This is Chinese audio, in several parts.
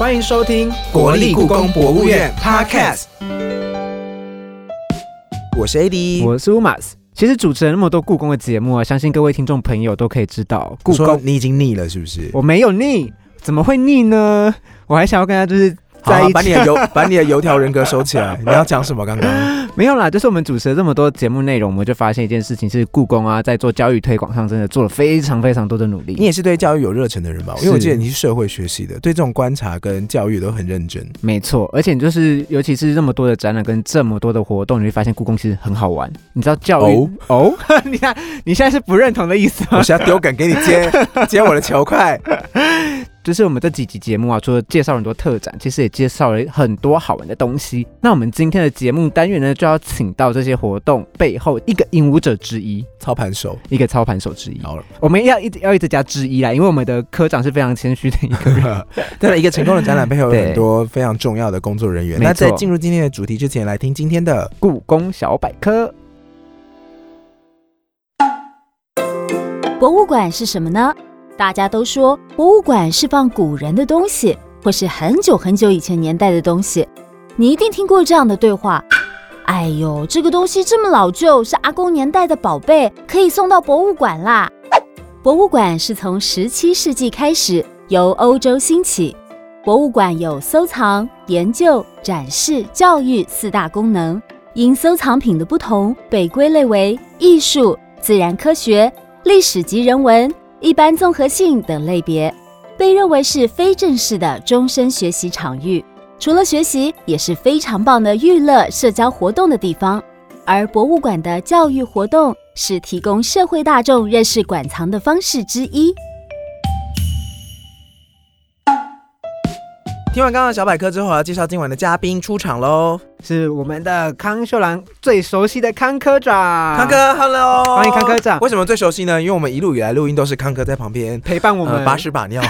欢迎收听国立故宫博物院 Podcast。我是 AD，我是 umas。其实主持人那么多故宫的节目啊，相信各位听众朋友都可以知道，故宫你已经腻了是不是？我没有腻，怎么会腻呢？我还想要跟他就是。好，把你的油 把你的油条人格收起来。你要讲什么？刚刚没有啦，就是我们主持了这么多节目内容，我们就发现一件事情，是故宫啊，在做教育推广上真的做了非常非常多的努力。你也是对教育有热忱的人吧？因为我记得你是社会学习的，对这种观察跟教育都很认真。没错，而且就是尤其是这么多的展览跟这么多的活动，你会发现故宫其实很好玩。你知道教育哦？你看你现在是不认同的意思吗？我现在丢梗给你接接我的球，快！就是我们这几集节目啊，除了介绍很多特展，其实也介绍了很多好玩的东西。那我们今天的节目单元呢，就要请到这些活动背后一个引舞者之一，操盘手，一个操盘手之一。好了，我们要一直要一直加之一啦，因为我们的科长是非常谦虚的一个人。对了，一个成功的展览背后有很多非常重要的工作人员。那在进入今天的主题之前，来听今天的故宫小百科。博物馆是什么呢？大家都说博物馆是放古人的东西，或是很久很久以前年代的东西。你一定听过这样的对话：“哎呦，这个东西这么老旧，是阿公年代的宝贝，可以送到博物馆啦。”博物馆是从十七世纪开始由欧洲兴起。博物馆有收藏、研究、展示、教育四大功能，因收藏品的不同，被归类为艺术、自然科学、历史及人文。一般综合性等类别，被认为是非正式的终身学习场域。除了学习，也是非常棒的娱乐社交活动的地方。而博物馆的教育活动是提供社会大众认识馆藏的方式之一。听完刚刚小百科之后，我要介绍今晚的嘉宾出场喽。是我们的康秀兰最熟悉的康科长，康哥，Hello，欢迎康科长。为什么最熟悉呢？因为我们一路以来录音都是康哥在旁边。陪伴我们，把屎把尿，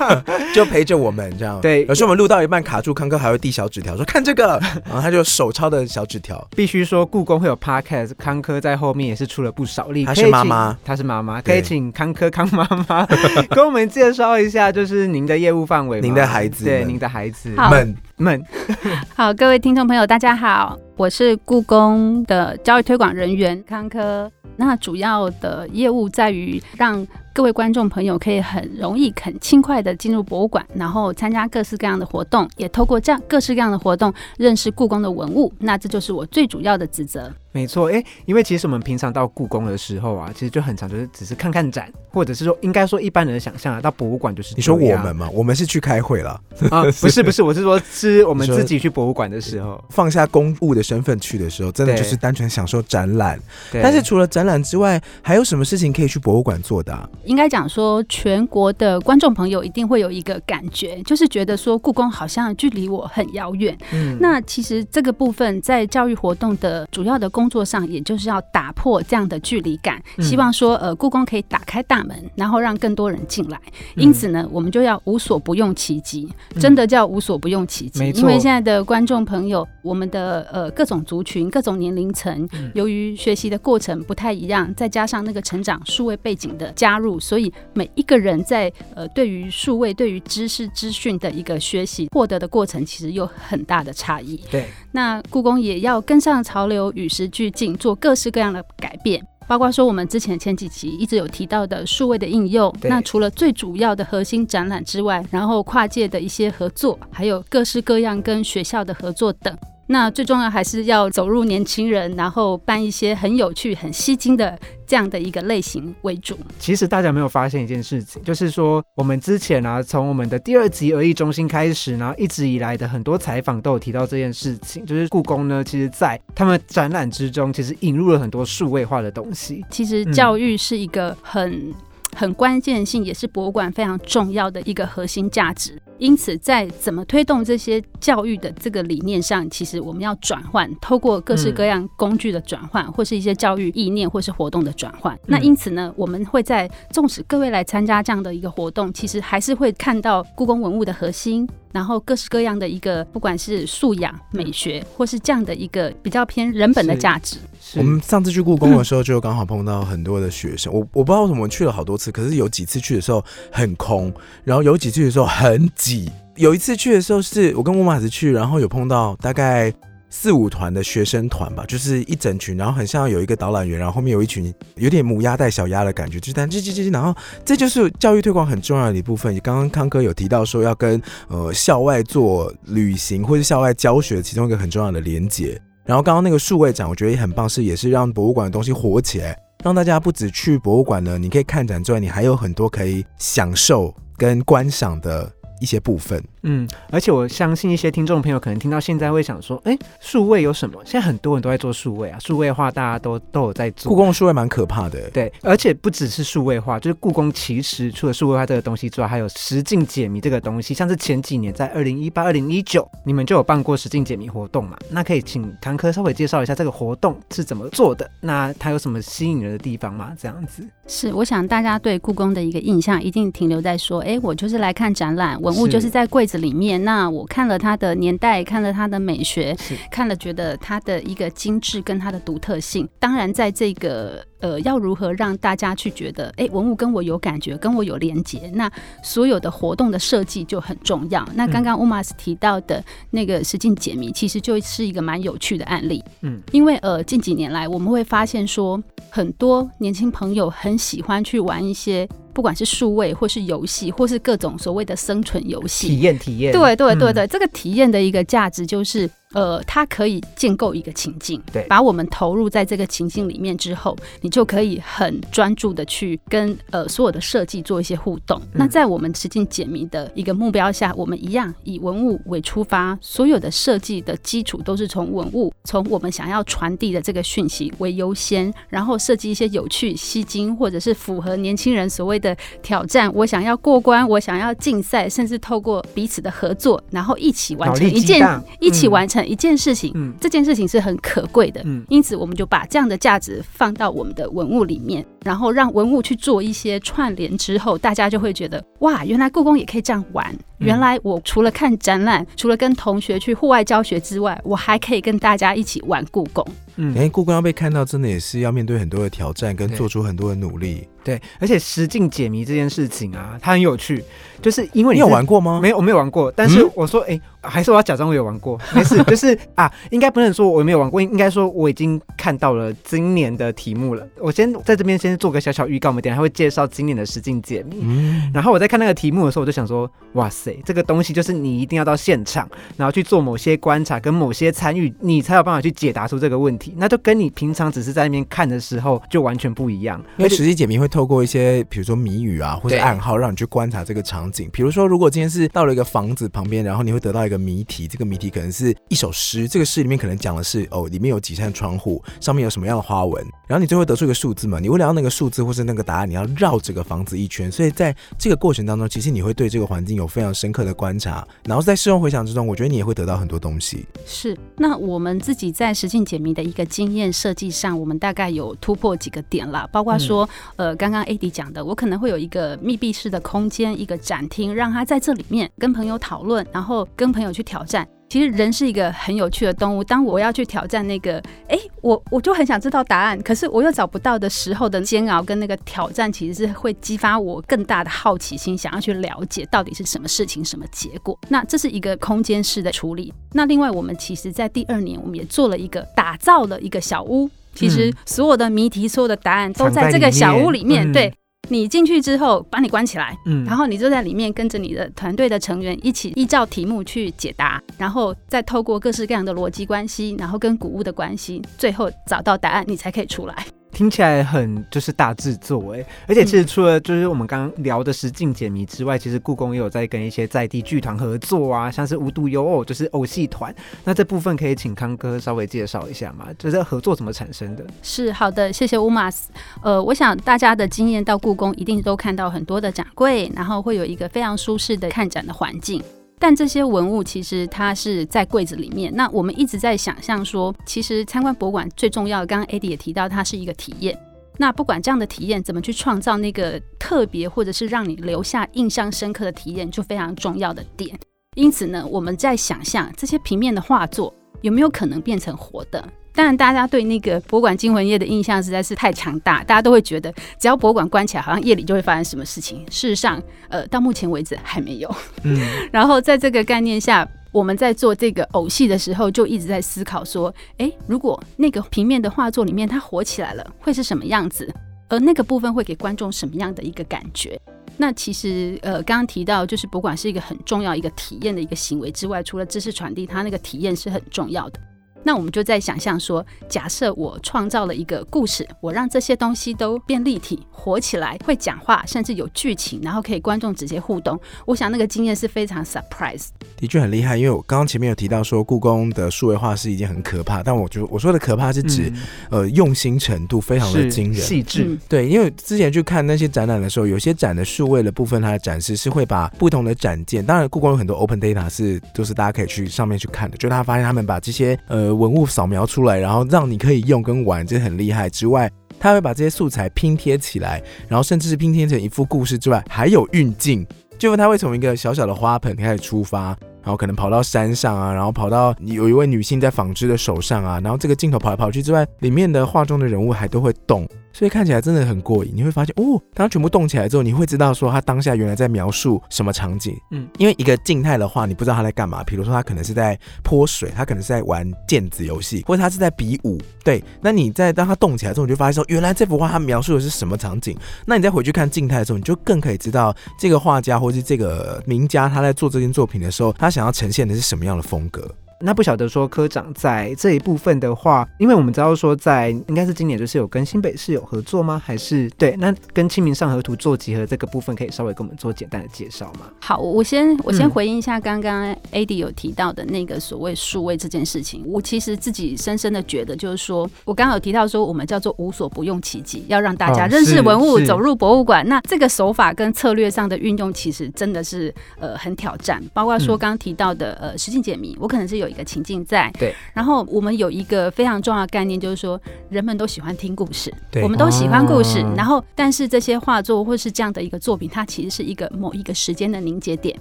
就陪着我们这样。对，有时候我们录到一半卡住，康哥还会递小纸条说看这个，然后他就手抄的小纸条。必须说故宫会有 Podcast，康科在后面也是出了不少力。他是妈妈，他是妈妈，可以请康科康妈妈。跟我们介绍一下，就是您的业务范围，您的孩子，对，您的孩子们。们 好，各位听众朋友，大家好，我是故宫的教育推广人员康科。那主要的业务在于让各位观众朋友可以很容易、很轻快的进入博物馆，然后参加各式各样的活动，也透过这样各式各样的活动认识故宫的文物。那这就是我最主要的职责。没错，哎，因为其实我们平常到故宫的时候啊，其实就很常就是只是看看展，或者是说应该说一般人的想象啊，到博物馆就是你说我们嘛，我们是去开会了啊，不是不是，我是说是我们自己去博物馆的时候，放下公务的身份去的时候，真的就是单纯享受展览。但是除了展览之外，还有什么事情可以去博物馆做的？应该讲说，全国的观众朋友一定会有一个感觉，就是觉得说故宫好像距离我很遥远。嗯，那其实这个部分在教育活动的主要的工作上，也就是。要打破这样的距离感，希望说呃故宫可以打开大门，然后让更多人进来。因此呢，我们就要无所不用其极，真的叫无所不用其极。因为现在的观众朋友，我们的呃各种族群、各种年龄层，由于学习的过程不太一样，再加上那个成长数位背景的加入，所以每一个人在呃对于数位、对于知识资讯的一个学习获得的过程，其实有很大的差异。对，那故宫也要跟上潮流，与时俱进，做各。各式各样的改变，包括说我们之前前几期一直有提到的数位的应用。那除了最主要的核心展览之外，然后跨界的一些合作，还有各式各样跟学校的合作等。那最重要还是要走入年轻人，然后办一些很有趣、很吸睛的这样的一个类型为主。其实大家没有发现一件事情，就是说我们之前啊，从我们的第二集儿艺中心开始，然后一直以来的很多采访都有提到这件事情，就是故宫呢，其实在他们展览之中，其实引入了很多数位化的东西。其实教育是一个很。很关键性，也是博物馆非常重要的一个核心价值。因此，在怎么推动这些教育的这个理念上，其实我们要转换，透过各式各样工具的转换，或是一些教育意念，或是活动的转换。那因此呢，我们会在纵使各位来参加这样的一个活动，其实还是会看到故宫文物的核心。然后各式各样的一个，不管是素养、美学，或是这样的一个比较偏人本的价值。我们上次去故宫的时候，就刚好碰到很多的学生。我我不知道为什么去了好多次，可是有几次去的时候很空，然后有几次的时候很挤。有一次去的时候，是我跟乌马子去，然后有碰到大概。四五团的学生团吧，就是一整群，然后很像有一个导览员，然后后面有一群有点母鸭带小鸭的感觉，就但这这这，然后这就是教育推广很重要的一部分。刚刚康哥有提到说要跟呃校外做旅行或者校外教学其中一个很重要的连接。然后刚刚那个数位展，我觉得也很棒，是也是让博物馆的东西火起来，让大家不止去博物馆呢，你可以看展之外，你还有很多可以享受跟观赏的一些部分。嗯，而且我相信一些听众朋友可能听到现在会想说，哎，数位有什么？现在很多人都在做数位啊，数位化大家都都有在做。故宫数位蛮可怕的，对，而且不只是数位化，就是故宫其实除了数位化这个东西之外，还有实境解谜这个东西。像是前几年在二零一八、二零一九，你们就有办过实境解谜活动嘛？那可以请唐科稍微介绍一下这个活动是怎么做的？那它有什么吸引人的地方吗？这样子是，我想大家对故宫的一个印象一定停留在说，哎，我就是来看展览，文物就是在柜子里面，那。我看了它的年代，看了它的美学，看了觉得它的一个精致跟它的独特性。当然，在这个呃，要如何让大家去觉得，哎，文物跟我有感觉，跟我有连接，那所有的活动的设计就很重要。那刚刚乌马斯提到的那个实境解谜，其实就是一个蛮有趣的案例。嗯，因为呃，近几年来我们会发现说，很多年轻朋友很喜欢去玩一些。不管是数位，或是游戏，或是各种所谓的生存游戏，体验体验，对对对对，这个体验的一个价值就是。呃，它可以建构一个情境，对，把我们投入在这个情境里面之后，你就可以很专注的去跟呃所有的设计做一些互动。那在我们实境解谜的一个目标下，我们一样以文物为出发，所有的设计的基础都是从文物，从我们想要传递的这个讯息为优先，然后设计一些有趣、吸睛，或者是符合年轻人所谓的挑战。我想要过关，我想要竞赛，甚至透过彼此的合作，然后一起完成一件，一起完成。一件事情，嗯，这件事情是很可贵的，嗯，因此我们就把这样的价值放到我们的文物里面，然后让文物去做一些串联之后，大家就会觉得哇，原来故宫也可以这样玩。原来我除了看展览，除了跟同学去户外教学之外，我还可以跟大家一起玩故宫。嗯，哎，故宫要被看到，真的也是要面对很多的挑战，跟做出很多的努力。对，而且实境解谜这件事情啊，它很有趣，就是因为你有玩过吗？没有，我没有玩过。但是我说，哎，还是我要假装我有玩过。没事，就是啊，应该不能说我没有玩过，应该说我已经看到了今年的题目了。我先在这边先做个小小预告，我们等下会介绍今年的实境解谜。嗯，然后我在看那个题目的时候，我就想说，哇塞，这个东西就是你一定要到现场，然后去做某些观察跟某些参与，你才有办法去解答出这个问题。那就跟你平常只是在那边看的时候就完全不一样，因为实际解谜会。透过一些比如说谜语啊，或者暗号，让你去观察这个场景。比如说，如果今天是到了一个房子旁边，然后你会得到一个谜题，这个谜题可能是一首诗，这个诗里面可能讲的是哦，里面有几扇窗户，上面有什么样的花纹，然后你最后得出一个数字嘛。你为了要那个数字或是那个答案，你要绕这个房子一圈。所以在这个过程当中，其实你会对这个环境有非常深刻的观察，然后在事后回想之中，我觉得你也会得到很多东西。是，那我们自己在实境解谜的一个经验设计上，我们大概有突破几个点啦，包括说，呃，刚刚 AD 讲的。我可能会有一个密闭式的空间，一个展厅，让他在这里面跟朋友讨论，然后跟朋友去挑战。其实人是一个很有趣的动物。当我要去挑战那个，哎，我我就很想知道答案，可是我又找不到的时候的煎熬跟那个挑战，其实是会激发我更大的好奇心，想要去了解到底是什么事情、什么结果。那这是一个空间式的处理。那另外，我们其实在第二年，我们也做了一个打造了一个小屋。其实所有的谜题、所有的答案都在这个小屋里面。对。你进去之后，把你关起来，嗯，然后你就在里面跟着你的团队的成员一起依照题目去解答，然后再透过各式各样的逻辑关系，然后跟谷物的关系，最后找到答案，你才可以出来。听起来很就是大制作哎，而且其实除了就是我们刚刚聊的实境解谜之外，其实故宫也有在跟一些在地剧团合作啊，像是无独有偶就是偶戏团。那这部分可以请康哥稍微介绍一下吗？就是合作怎么产生的？是好的，谢谢乌马斯。呃，我想大家的经验到故宫一定都看到很多的展柜，然后会有一个非常舒适的看展的环境。但这些文物其实它是在柜子里面。那我们一直在想象说，其实参观博物馆最重要的，刚刚 Adi 也提到，它是一个体验。那不管这样的体验怎么去创造那个特别，或者是让你留下印象深刻的体验，就非常重要的点。因此呢，我们在想象这些平面的画作，有没有可能变成活的？当然，大家对那个博物馆惊魂夜的印象实在是太强大，大家都会觉得只要博物馆关起来，好像夜里就会发生什么事情。事实上，呃，到目前为止还没有。嗯，然后在这个概念下，我们在做这个偶戏的时候，就一直在思考说，诶，如果那个平面的画作里面它火起来了，会是什么样子？而那个部分会给观众什么样的一个感觉？那其实，呃，刚刚提到，就是博物馆是一个很重要一个体验的一个行为之外，除了知识传递，它那个体验是很重要的。那我们就在想象说，假设我创造了一个故事，我让这些东西都变立体、活起来，会讲话，甚至有剧情，然后可以观众直接互动。我想那个经验是非常 surprise，的确很厉害。因为我刚刚前面有提到说，故宫的数位化是一件很可怕，但我觉得我说的可怕是指，呃，用心程度非常的惊人、细致。对，因为之前去看那些展览的时候，有些展的数位的部分，它的展示是会把不同的展件，当然故宫有很多 open data 是都是大家可以去上面去看的，就他发现他们把这些呃。文物扫描出来，然后让你可以用跟玩，这很厉害。之外，他会把这些素材拼贴起来，然后甚至是拼贴成一幅故事之外，还有运镜，就是他会从一个小小的花盆开始出发，然后可能跑到山上啊，然后跑到有一位女性在纺织的手上啊，然后这个镜头跑来跑去之外，里面的画中的人物还都会动。所以看起来真的很过瘾，你会发现哦，当它全部动起来之后，你会知道说他当下原来在描述什么场景。嗯，因为一个静态的话，你不知道他在干嘛。比如说他可能是在泼水，他可能是在玩电子游戏，或者他是在比武。对，那你在当他动起来之后，你就发现说，原来这幅画他描述的是什么场景。那你再回去看静态的时候，你就更可以知道这个画家或是这个名家他在做这件作品的时候，他想要呈现的是什么样的风格。那不晓得说科长在这一部分的话，因为我们知道说在应该是今年就是有跟新北市有合作吗？还是对？那跟清明上河图做集合这个部分，可以稍微跟我们做简单的介绍吗？好，我先我先回应一下刚刚 AD 有提到的那个所谓数位这件事情。我其实自己深深的觉得，就是说我刚刚有提到说，我们叫做无所不用其极，要让大家认识文物，走入博物馆。那这个手法跟策略上的运用，其实真的是呃很挑战。包括说刚刚提到的呃实境解谜，我可能是有。一个情境在，对。然后我们有一个非常重要的概念，就是说人们都喜欢听故事，对我们都喜欢故事。然后，但是这些画作或是这样的一个作品，它其实是一个某一个时间的凝结点。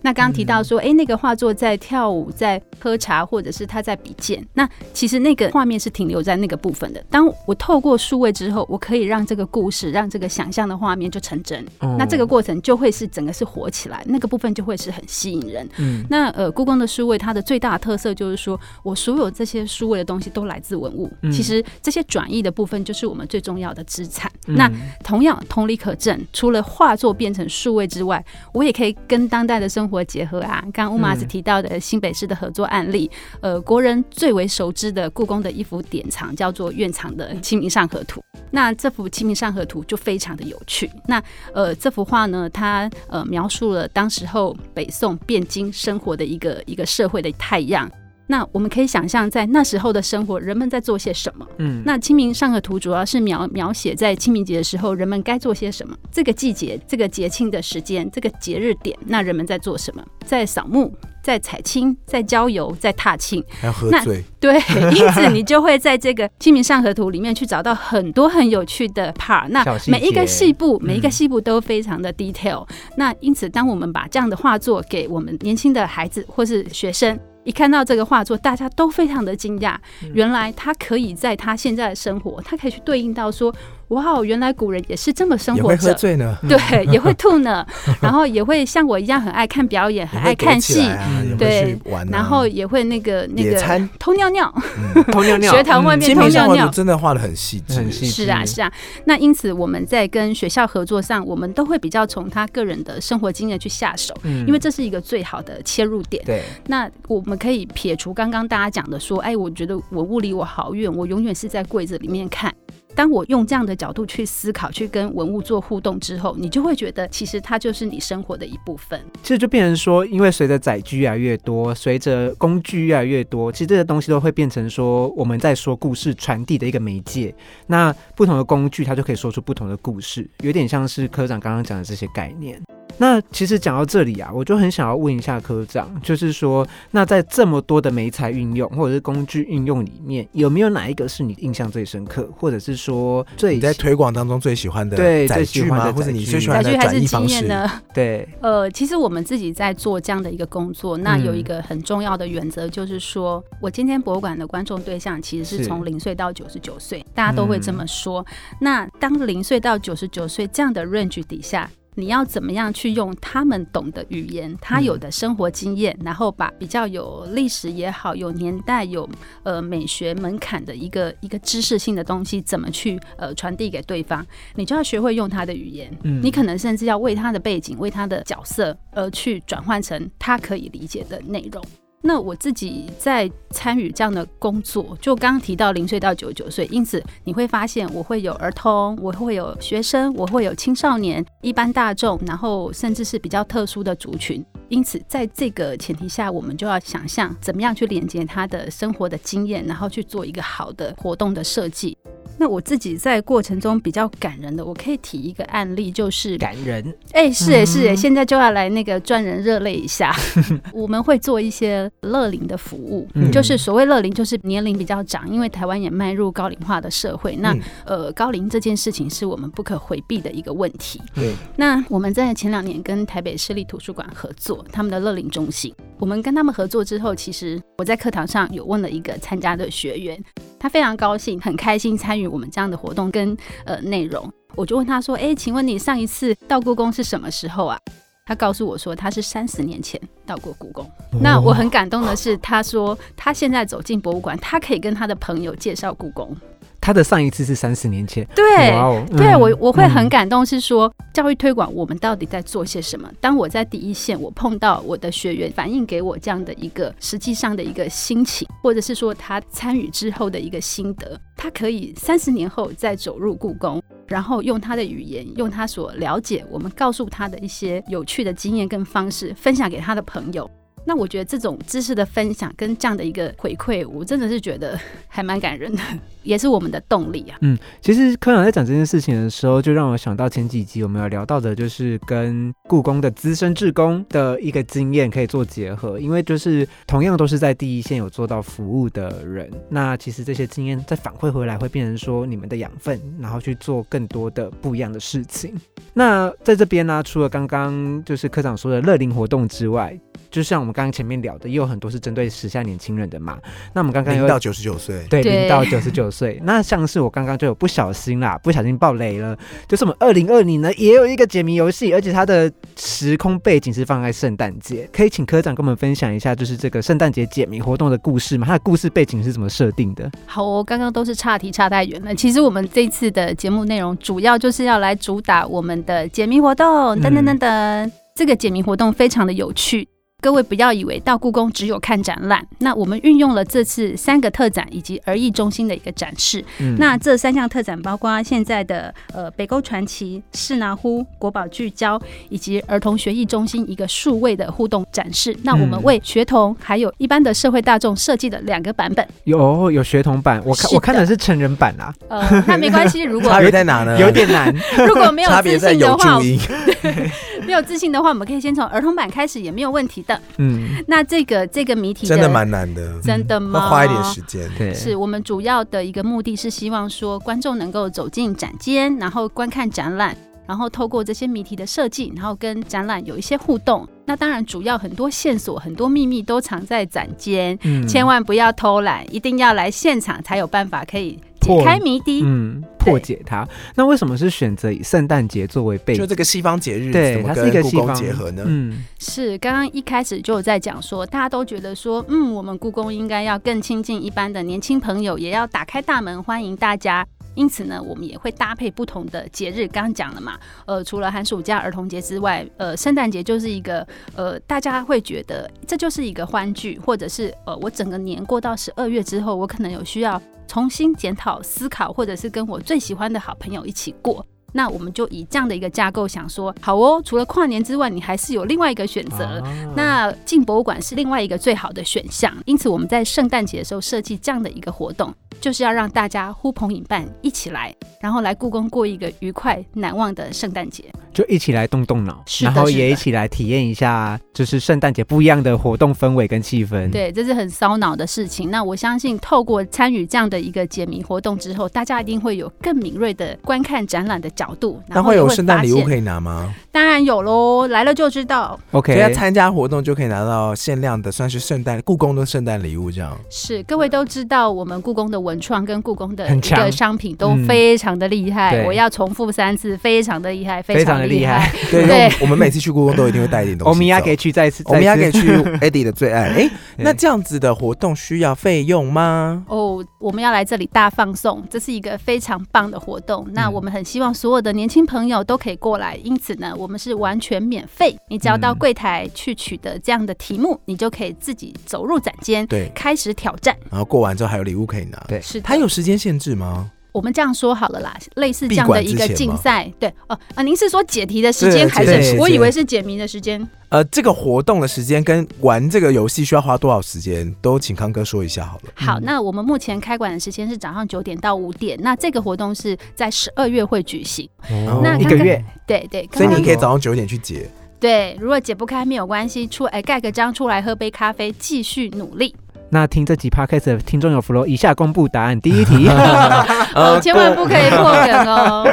那刚刚提到说，哎，那个画作在跳舞，在喝茶，或者是他在比剑。那其实那个画面是停留在那个部分的。当我透过数位之后，我可以让这个故事，让这个想象的画面就成真。那这个过程就会是整个是活起来，那个部分就会是很吸引人。嗯，那呃，故宫的数位它的最大的特色就。就是说，我所有这些数位的东西都来自文物。其实这些转译的部分就是我们最重要的资产。那同样同理可证，除了画作变成数位之外，我也可以跟当代的生活结合啊。刚刚乌马斯提到的新北市的合作案例，呃，国人最为熟知的故宫的一幅典藏叫做院藏的《清明上河图》。那这幅《清明上河图》就非常的有趣。那呃，这幅画呢，它呃描述了当时候北宋汴京生活的一个一个社会的太阳。那我们可以想象，在那时候的生活，人们在做些什么？嗯，那《清明上河图》主要是描描写在清明节的时候，人们该做些什么？这个季节、这个节庆的时间、这个节日点，那人们在做什么？在扫墓、在采青、在郊游、在踏青，还要喝醉。对，因此你就会在这个《清明上河图》里面去找到很多很有趣的 part。那每一个细部，每一个细部都非常的 detail。那因此，当我们把这样的画作给我们年轻的孩子或是学生。一看到这个画作，大家都非常的惊讶。原来他可以在他现在的生活，他可以去对应到说。哇，原来古人也是这么生活着，喝醉呢，对，也会吐呢，然后也会像我一样很爱看表演，很爱看戏，对，然后也会那个那个偷尿尿，偷尿尿，学堂外面偷尿尿，真的画的很细致，很细致，是啊是啊。那因此我们在跟学校合作上，我们都会比较从他个人的生活经验去下手，因为这是一个最好的切入点。对，那我们可以撇除刚刚大家讲的说，哎，我觉得文物离我好远，我永远是在柜子里面看。当我用这样的角度去思考，去跟文物做互动之后，你就会觉得，其实它就是你生活的一部分。其实就变成说，因为随着载具越来越多，随着工具越来越多，其实这些东西都会变成说，我们在说故事传递的一个媒介。那不同的工具，它就可以说出不同的故事，有点像是科长刚刚讲的这些概念。那其实讲到这里啊，我就很想要问一下科长，就是说，那在这么多的媒材运用或者是工具运用里面，有没有哪一个是你印象最深刻，或者是说最你在推广当中最喜欢的对载具吗？最喜欢的或者你最喜欢的转移方式？经验呢？对呃，其实我们自己在做这样的一个工作，那有一嗯个很重要的原则，就是说我今天博物馆的观众对象其实是是从零岁到九十九岁，大家都会这么说。那当零岁到九十九岁这样的 range 底下。你要怎么样去用他们懂的语言，他有的生活经验，然后把比较有历史也好、有年代、有呃美学门槛的一个一个知识性的东西，怎么去呃传递给对方？你就要学会用他的语言。嗯你可能甚至要为他的背景、为他的角色而去转换成他可以理解的内容。那我自己在参与这样的工作，就刚刚提到零岁到九十九岁，因此你会发现我会有儿童，我会有学生，我会有青少年、一般大众，然后甚至是比较特殊的族群。因此，在这个前提下，我们就要想象怎么样去连接他的生活的经验，然后去做一个好的活动的设计。那我自己在过程中比较感人的，我可以提一个案例，就是感人，哎、是哎、是哎、嗯现在就要来那个赚人热泪一下。我们会做一些乐龄的服务，嗯就是所谓乐龄，就是年龄比较长，因为台湾也迈入高龄化的社会。那、嗯呃，高龄这件事情是我们不可回避的一个问题。对，那我们在前两年跟台北市立图书馆合作，他们的乐龄中心。我们跟他们合作之后，其实我在课堂上有问了一个参加的学员，他非常高兴，很开心参与我们这样的活动跟呃内容。我就问他说：“哎，请问你上一次到故宫是什么时候啊？”他告诉我说，他是三十年前到过故宫。那我很感动的是，他说他现在走进博物馆，他可以跟他的朋友介绍故宫。他的上一次是三十年前，对，哦对嗯我我会很嗯感动，是说教育推广我们到底在做些什么？当我在第一线，我碰到我的学员反映给我这样的一个实际上的一个心情，或者是说他参与之后的一个心得，他可以三十年后再走入故宫，然后用他的语言，用他所了解我们告诉他的一些有趣的经验跟方式，分享给他的朋友。那我觉得这种知识的分享跟这样的一个回馈，我真的是觉得 还蛮感人的，也是我们的动力啊。嗯，其实科长在讲这件事情的时候，就让我想到前几集我们有聊到的，就是跟故宫的资深志工的一个经验可以做结合，因为就是同样都是在第一线有做到服务的人，那其实这些经验再反馈回来，会变成说你们的养分，然后去做更多的不一样的事情。那在这边呢、除了刚刚就是科长说的乐龄活动之外，就像我们刚刚前面聊的，也有很多是针对时下年轻人的嘛。那我们刚刚有零到九十九岁，对，对零到九十九岁。那像是我刚刚就有不小心啦，不小心爆雷了，就是我们二零二零呢也有一个解谜游戏，而且它的时空背景是放在圣诞节。可以请科长跟我们分享一下，就是这个圣诞节解谜活动的故事嘛？它的故事背景是怎么设定的？好哦，刚刚都是岔题岔太远了。其实我们这次的节目内容主要就是要来主打我们的解谜活动，等等等等。这个解谜活动非常的有趣。各位不要以为到故宫只有看展览，那我们运用了这次三个特展以及儿艺中心的一个展示。嗯那这三项特展包括现在的呃北沟传奇、士拿呼、国宝聚焦以及儿童学艺中心一个数位的互动展示。那我们嗯为学童还有一般的社会大众设计的两个版本。有有学童版，我看我看的的是成人版啊，呃，那没关系，如果差别在哪呢？有点难。如果没有自信的话注，音，没有自信的话，我们可以先从儿童版开始，也没有问题的。嗯，那这个这个谜题真的蛮难的，真的吗？要花一点时间。对，是我们主要的一个目的是希望说观众能够走进展间，然后观看展览，然后透过这些谜题的设计，然后跟展览有一些互动。那当然，主要很多线索、很多秘密都藏在展间，嗯千万不要偷懒，一定要来现场才有办法可以解破开谜底。嗯破解它。那为什么是选择以圣诞节作为背景？就这个西方节日对，它是一个故宫西方结合呢？嗯是，刚刚一开始就有在讲说，大家都觉得说，嗯，我们故宫应该要更亲近一般的年轻朋友，也要打开大门欢迎大家。因此呢，我们也会搭配不同的节日。刚刚讲了嘛，呃，除了寒暑假、儿童节之外，呃，圣诞节就是一个呃，大家会觉得这就是一个欢聚，或者是呃，我整个年过到十二月之后，我可能有需要重新检讨、思考，或者是跟我最喜欢的好朋友一起过。那我们就以这样的一个架构想说，好哦，除了跨年之外，你还是有另外一个选择。啊那进博物馆是另外一个最好的选项，因此我们在圣诞节的时候设计这样的一个活动。就是要让大家呼朋引伴一起来，然后来故宫过一个愉快难忘的圣诞节。就一起来动动脑，然后也一起来体验一下，就是圣诞节不一样的活动氛围跟气氛。，对，这是很烧脑的事情。那我相信，透过参与这样的一个解谜活动之后，大家一定会有更敏锐的观看展览的角度。那会有圣诞礼物？可以拿吗？当然有喽，来了就知道。OK，要参加活动就可以拿到限量的，算是圣诞故宫的圣诞礼物这样。是，各位都知道，我们故宫的文创跟故宫的一很强个商品都嗯非常的厉害。对我要重复三次，非常的厉害，非常常厉的厉害。对，因对为我们每次去故宫都一定会带一点东西走。欧米亚给去再次，欧米亚给再次去 Eddie 的最爱。哎，那这样子的活动需要费用吗？哦，我们要来这里大放送，这是一个非常棒的活动。那嗯我们很希望所有的年轻朋友都可以过来，因此呢，我们是完全免费。你只要到嗯柜台去取得这样的题目，你就可以自己走入展间，对，开始挑战。然后过完之后还有礼物可以拿。对是的，它有时间限制吗？我们这样说好了啦，类似这样的一个竞赛，对哦啊，您是说解题的时间还是？我以为是解谜的时间。呃，这个活动的时间跟玩这个游戏需要花多少时间，都请康哥说一下好了。好，嗯那我们目前开馆的时间是早上九点到五点，那这个活动是在十二月会举行。哦那一个月，对对，所以你可以早上九点去解。对，如果解不开没有关系，出哎盖个章出来喝杯咖啡，继续努力。那听这集 podcast 的听众有福喽，以下公布答案。第一题，哦，千万不可以破梗哦。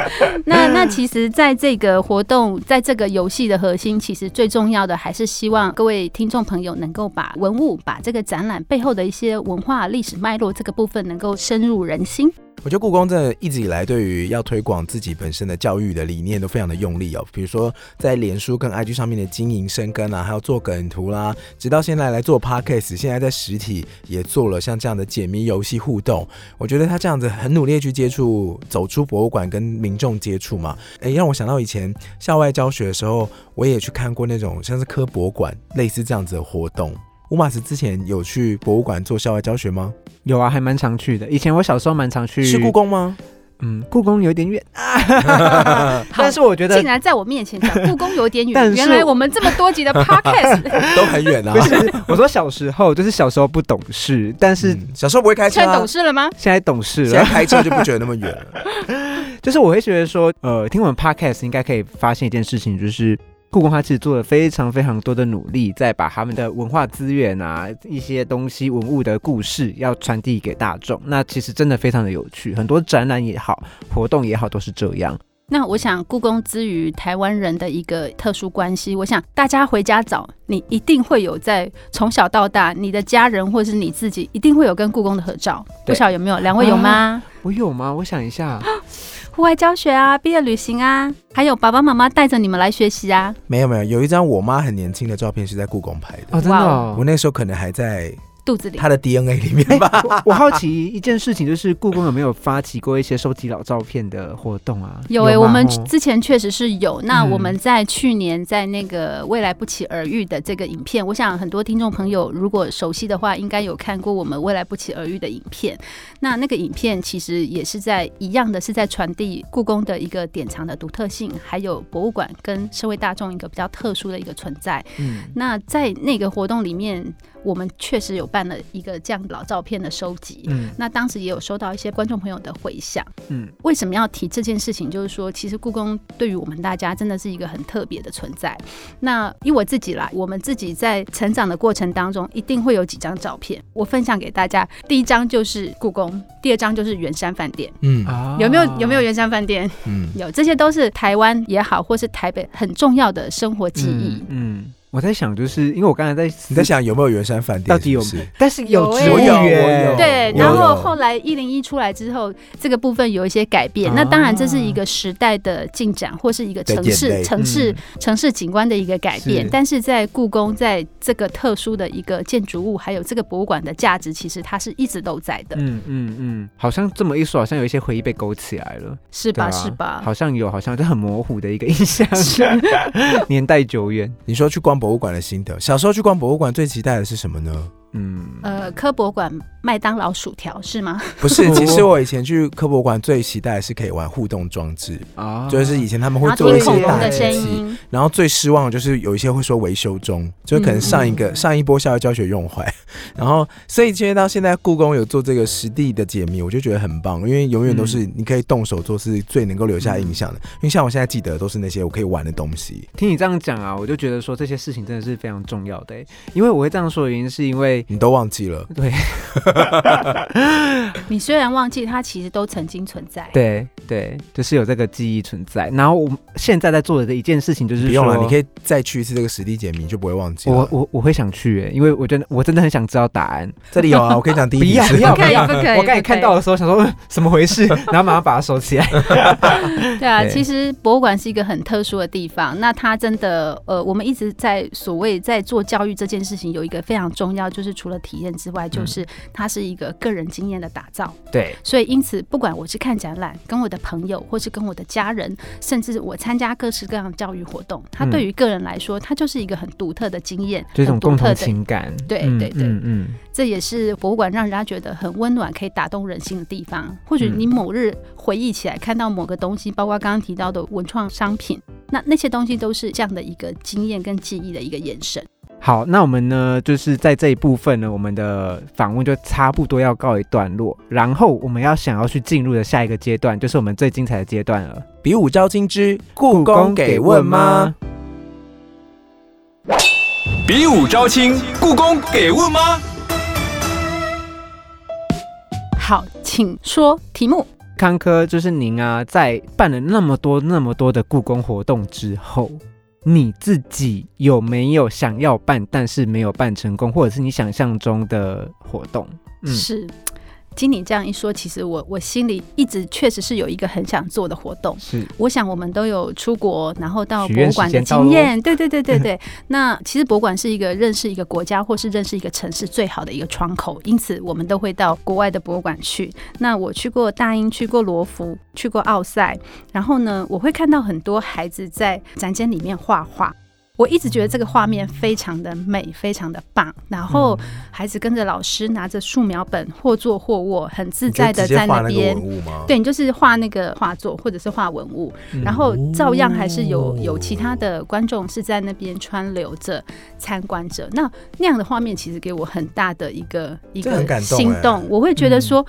那那其实，在这个活动，在这个游戏的核心，其实最重要的还是希望各位听众朋友能够把文物、把这个展览背后的一些文化历史脉络这个部分能够深入人心。我觉得故宫真的一直以来对于要推广自己本身的教育的理念都非常的用力哦。比如说在脸书跟 IG 上面的经营深耕啊，还有做梗图啦，直到现在来做 Podcast，现在在实体也做了像这样的解谜游戏互动。我觉得他这样子很努力去接触，走出博物馆跟民众接触嘛，诶，让我想到以前校外教学的时候，我也去看过那种像是科博馆类似这样子的活动。乌马斯之前有去博物馆做校外教学吗？有啊，还蛮常去的。以前我小时候蛮常去，是故，宫吗？嗯，故宫有点远啊，但是我觉得竟然在我面前讲故宫有点远，原来我们这么多集的 podcast 都很远啊不。是，我说小时候就是小时候不懂事，但是嗯小时候不会开车、现在啊，懂事了吗？现在懂事现在了。开车就不觉得那么远了。就是我会觉得说，呃，听我们 podcast 应该可以发现一件事情，就是故宫它其实做了非常非常多的努力，在把他们的文化资源啊、一些东西、文物的故事要传递给大众。那其实真的非常的有趣，很多展览也好，活动也好，都是这样。那我想，故宫之于台湾人的一个特殊关系，我想大家回家找，你一定会有在从小到大，你的家人或是你自己，一定会有跟故宫的合照。不晓得有没有？两位有吗？我有吗？我想一下，户外教学啊，毕业旅行啊，还有爸爸妈妈带着你们来学习啊。没有没有，有一张我妈很年轻的照片是在故宫拍的。哦，真的、哦我。那时候可能还在肚子里他的 DNA 里面吧。我我好奇一件事情，就是故宫有没有发起过一些收集老照片的活动啊？有诶、吗我们哦之前确实是有。那嗯我们在去年在那个未来不期而遇的这个影片，我想很多听众朋友如果熟悉的话，应该有看过我们未来不期而遇的影片。那那个影片其实也是在一样的，是在传递故宫的一个典藏的独特性，还有博物馆跟社会大众一个比较特殊的一个存在。嗯，那在那个活动里面，我们确实有办了一个这样老照片的收集。嗯那当时也有收到一些观众朋友的回响。嗯为什么要提这件事情？就是说，其实故宫对于我们大家真的是一个很特别的存在。那以我自己来，我们自己在成长的过程当中，一定会有几张照片，我分享给大家。第一张就是故宫，第二张就是圆山饭店。嗯啊有没有有没有圆山饭店？嗯，有，这些都是台湾也好，或是台北很重要的生活记忆。嗯？嗯，我在想，就是因为我刚才在你在想有没有圆山饭店？到底有是不是但是有我有我园，有对，然后后来一零一出来之后，这个部分有一些改变。啊那当然，这是一个时代的进展，或是一个城市城市嗯城市景观的一个改变是。但是在故宫，在这个特殊的一个建筑物，还有这个博物馆的价值，其实它是一直都在的，嗯嗯嗯，好像这么一说，好像有一些回忆被勾起来了，是吧？啊是吧？好像有，好像就很模糊的一个印象，年代久远。你说去逛博物馆的心得，小时候去逛博物馆最期待的是什么呢？嗯，呃，科博馆麦当劳薯条是吗？不是，其实我以前去科博馆最期待的是可以玩互动装置，啊就是以前他们会做一些大听恐龙的，声音，然后最失望的就是有一些会说维修中，就可能上一个、嗯上一波校外教学用坏，然后所以其实到现在故宫有做这个实地的解密，我就觉得很棒，因为永远都是你可以动手做是最能够留下印象的，因为像我现在记得都是那些我可以玩的东西。听你这样讲啊，我就觉得说这些事情真的是非常重要的欸，因为我会这样说的原因是因为。你都忘记了，对。你虽然忘记，它其实都曾经存在。对对，就是有这个记忆存在。然后我们现在在做的一件事情就是，不用了，你可以再去一次这个实地解谜，就不会忘记了。我我我会想去欸，因为我真的我真的很想知道答案。这里有啊，我可以讲，第一题不要不要不可以不可以我刚才看到的时候想说嗯怎么回事，然后马上把它收起来。对啊，其实博物馆是一个很特殊的地方。那它真的，呃，我们一直在所谓在做教育这件事情，有一个非常重要，就是除了体验之外，就是它是一个个人经验的打造。对，所以因此，不管我是看展览，跟我的朋友，或是跟我的家人，甚至我参加各式各样的教育活动，它嗯对于个人来说，它就是一个很独特的经验，这种共同很独特的。情感。嗯对对对嗯嗯，这也是博物馆让人家觉得很温暖、可以打动人心的地方。或许嗯你某日回忆起来，看到某个东西，包括刚刚提到的文创商品，那那些东西都是这样的一个经验跟记忆的一个延伸。好，那我们呢，就是在这一部分呢，我们的访问就差不多要告一段落，然后我们要想要去进入的下一个阶段，就是我们最精彩的阶段了。比武招亲之故宫给问吗？？比武招亲，故宫给问吗？好，请说题目。康科，就是您啊，在办了那么多那么多的故宫活动之后，你自己有没有想要办但是没有办成功，或者是你想象中的活动？嗯，是。经你这样一说，其实我我心里一直确实是有一个很想做的活动。是我想我们都有出国，然后到博物馆的经验。对对对对对。那其实博物馆是一个认识一个国家或是认识一个城市最好的一个窗口，因此我们都会到国外的博物馆去。那我去过大英，去过罗浮，去过奥赛，然后呢，我会看到很多孩子在展间里面画画。我一直觉得这个画面非常的美，非常的棒。然后孩子跟着老师拿着素描本，或坐或卧，很自在的在那边？对你就是画那个画作，或者是画文物，嗯然后照样还是有哦有其他的观众是在那边川流着参观者。那那样的画面其实给我很大的一个一个心动，我会觉得说。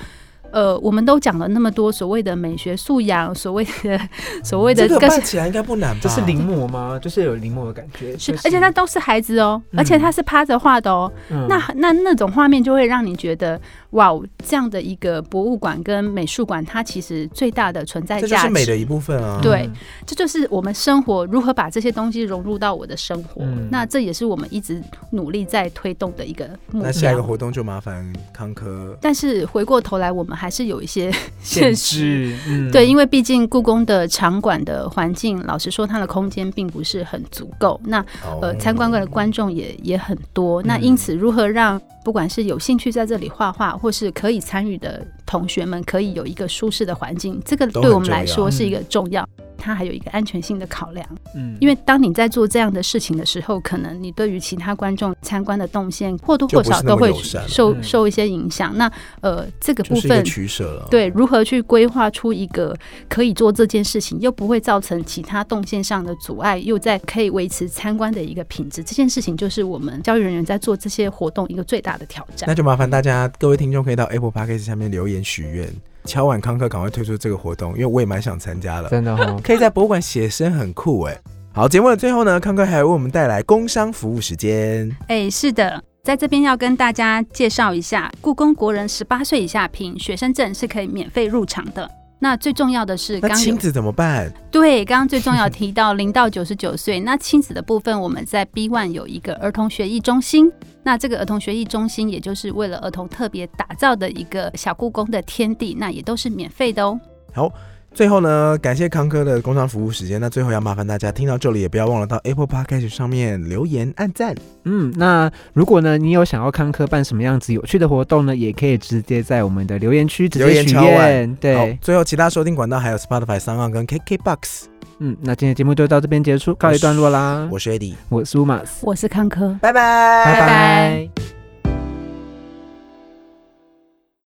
呃，我们都讲了那么多所谓的美学素养，所谓的 所谓的这个起来应该不难吧？这是临摹吗？就是有临摹的感觉，是就，而且他都是孩子哦，嗯而且他是趴着画的哦。嗯那那那种画面就会让你觉得，哇，这样的一个博物馆跟美术馆，它其实最大的存在这就价值。是美的一部分啊。对这就是我们生活如何把这些东西融入到我的生活。嗯那这也是我们一直努力在推动的一个目那下一个。活动就麻烦康科。但是回过头来，我们还是有一些限 现实。制，嗯对，因为毕竟故宫的场馆的环境，老实说，它的空间并不是很足够。那呃，哦参观过的观众也也很多。那嗯因此，如何让不管是有兴趣在这里画画，或是可以参与的同学们，可以有一个舒适的环境，这个对我们来说是一个重要。它还有一个安全性的考量，嗯因为当你在做这样的事情的时候，可能你对于其他观众参观的动线或多或少都会受受一些影响。那呃，这个部分取舍了。对，如何去规划出一个可以做这件事情，又不会造成其他动线上的阻碍，又在可以维持参观的一个品质，这件事情就是我们教育人员在做这些活动一个最大的挑战那。就麻烦大家各位听众可以到 Apple Podcast 下面留言许愿，敲碗康哥赶快推出这个活动，因为我也蛮想参加的。真的哦。可以在博物馆写生，很酷哎。好，节目的最后呢，康哥还为我们带来工商服务时间。哎，是的。在这边要跟大家介绍一下，故宫国人十八岁以下凭学生证是可以免费入场的。那最重要的是，那刚有亲子怎么办？对，刚刚最重要提到零到九十九岁，那亲子的部分，我们在 B One 有一个儿童学艺中心。那这个儿童学艺中心，也就是为了儿童特别打造的一个小故宫的天地，那也都是免费的哦。好，最后呢，感谢康科的工商服务时间。那最后要麻烦大家听到这里，也不要忘了到 Apple Podcast 上面留言、按赞。嗯，那如果呢，你有想要康科办什么样子有趣的活动呢，也可以直接在我们的留言区直接许留言敲愿。对，，最后其他收听管道还有 Spotify、s o n 跟 KKBox。嗯，那今天节目就到这边结束，告一段落啦。我是 Eddie，我是乌马斯，我是康科。拜拜，拜拜拜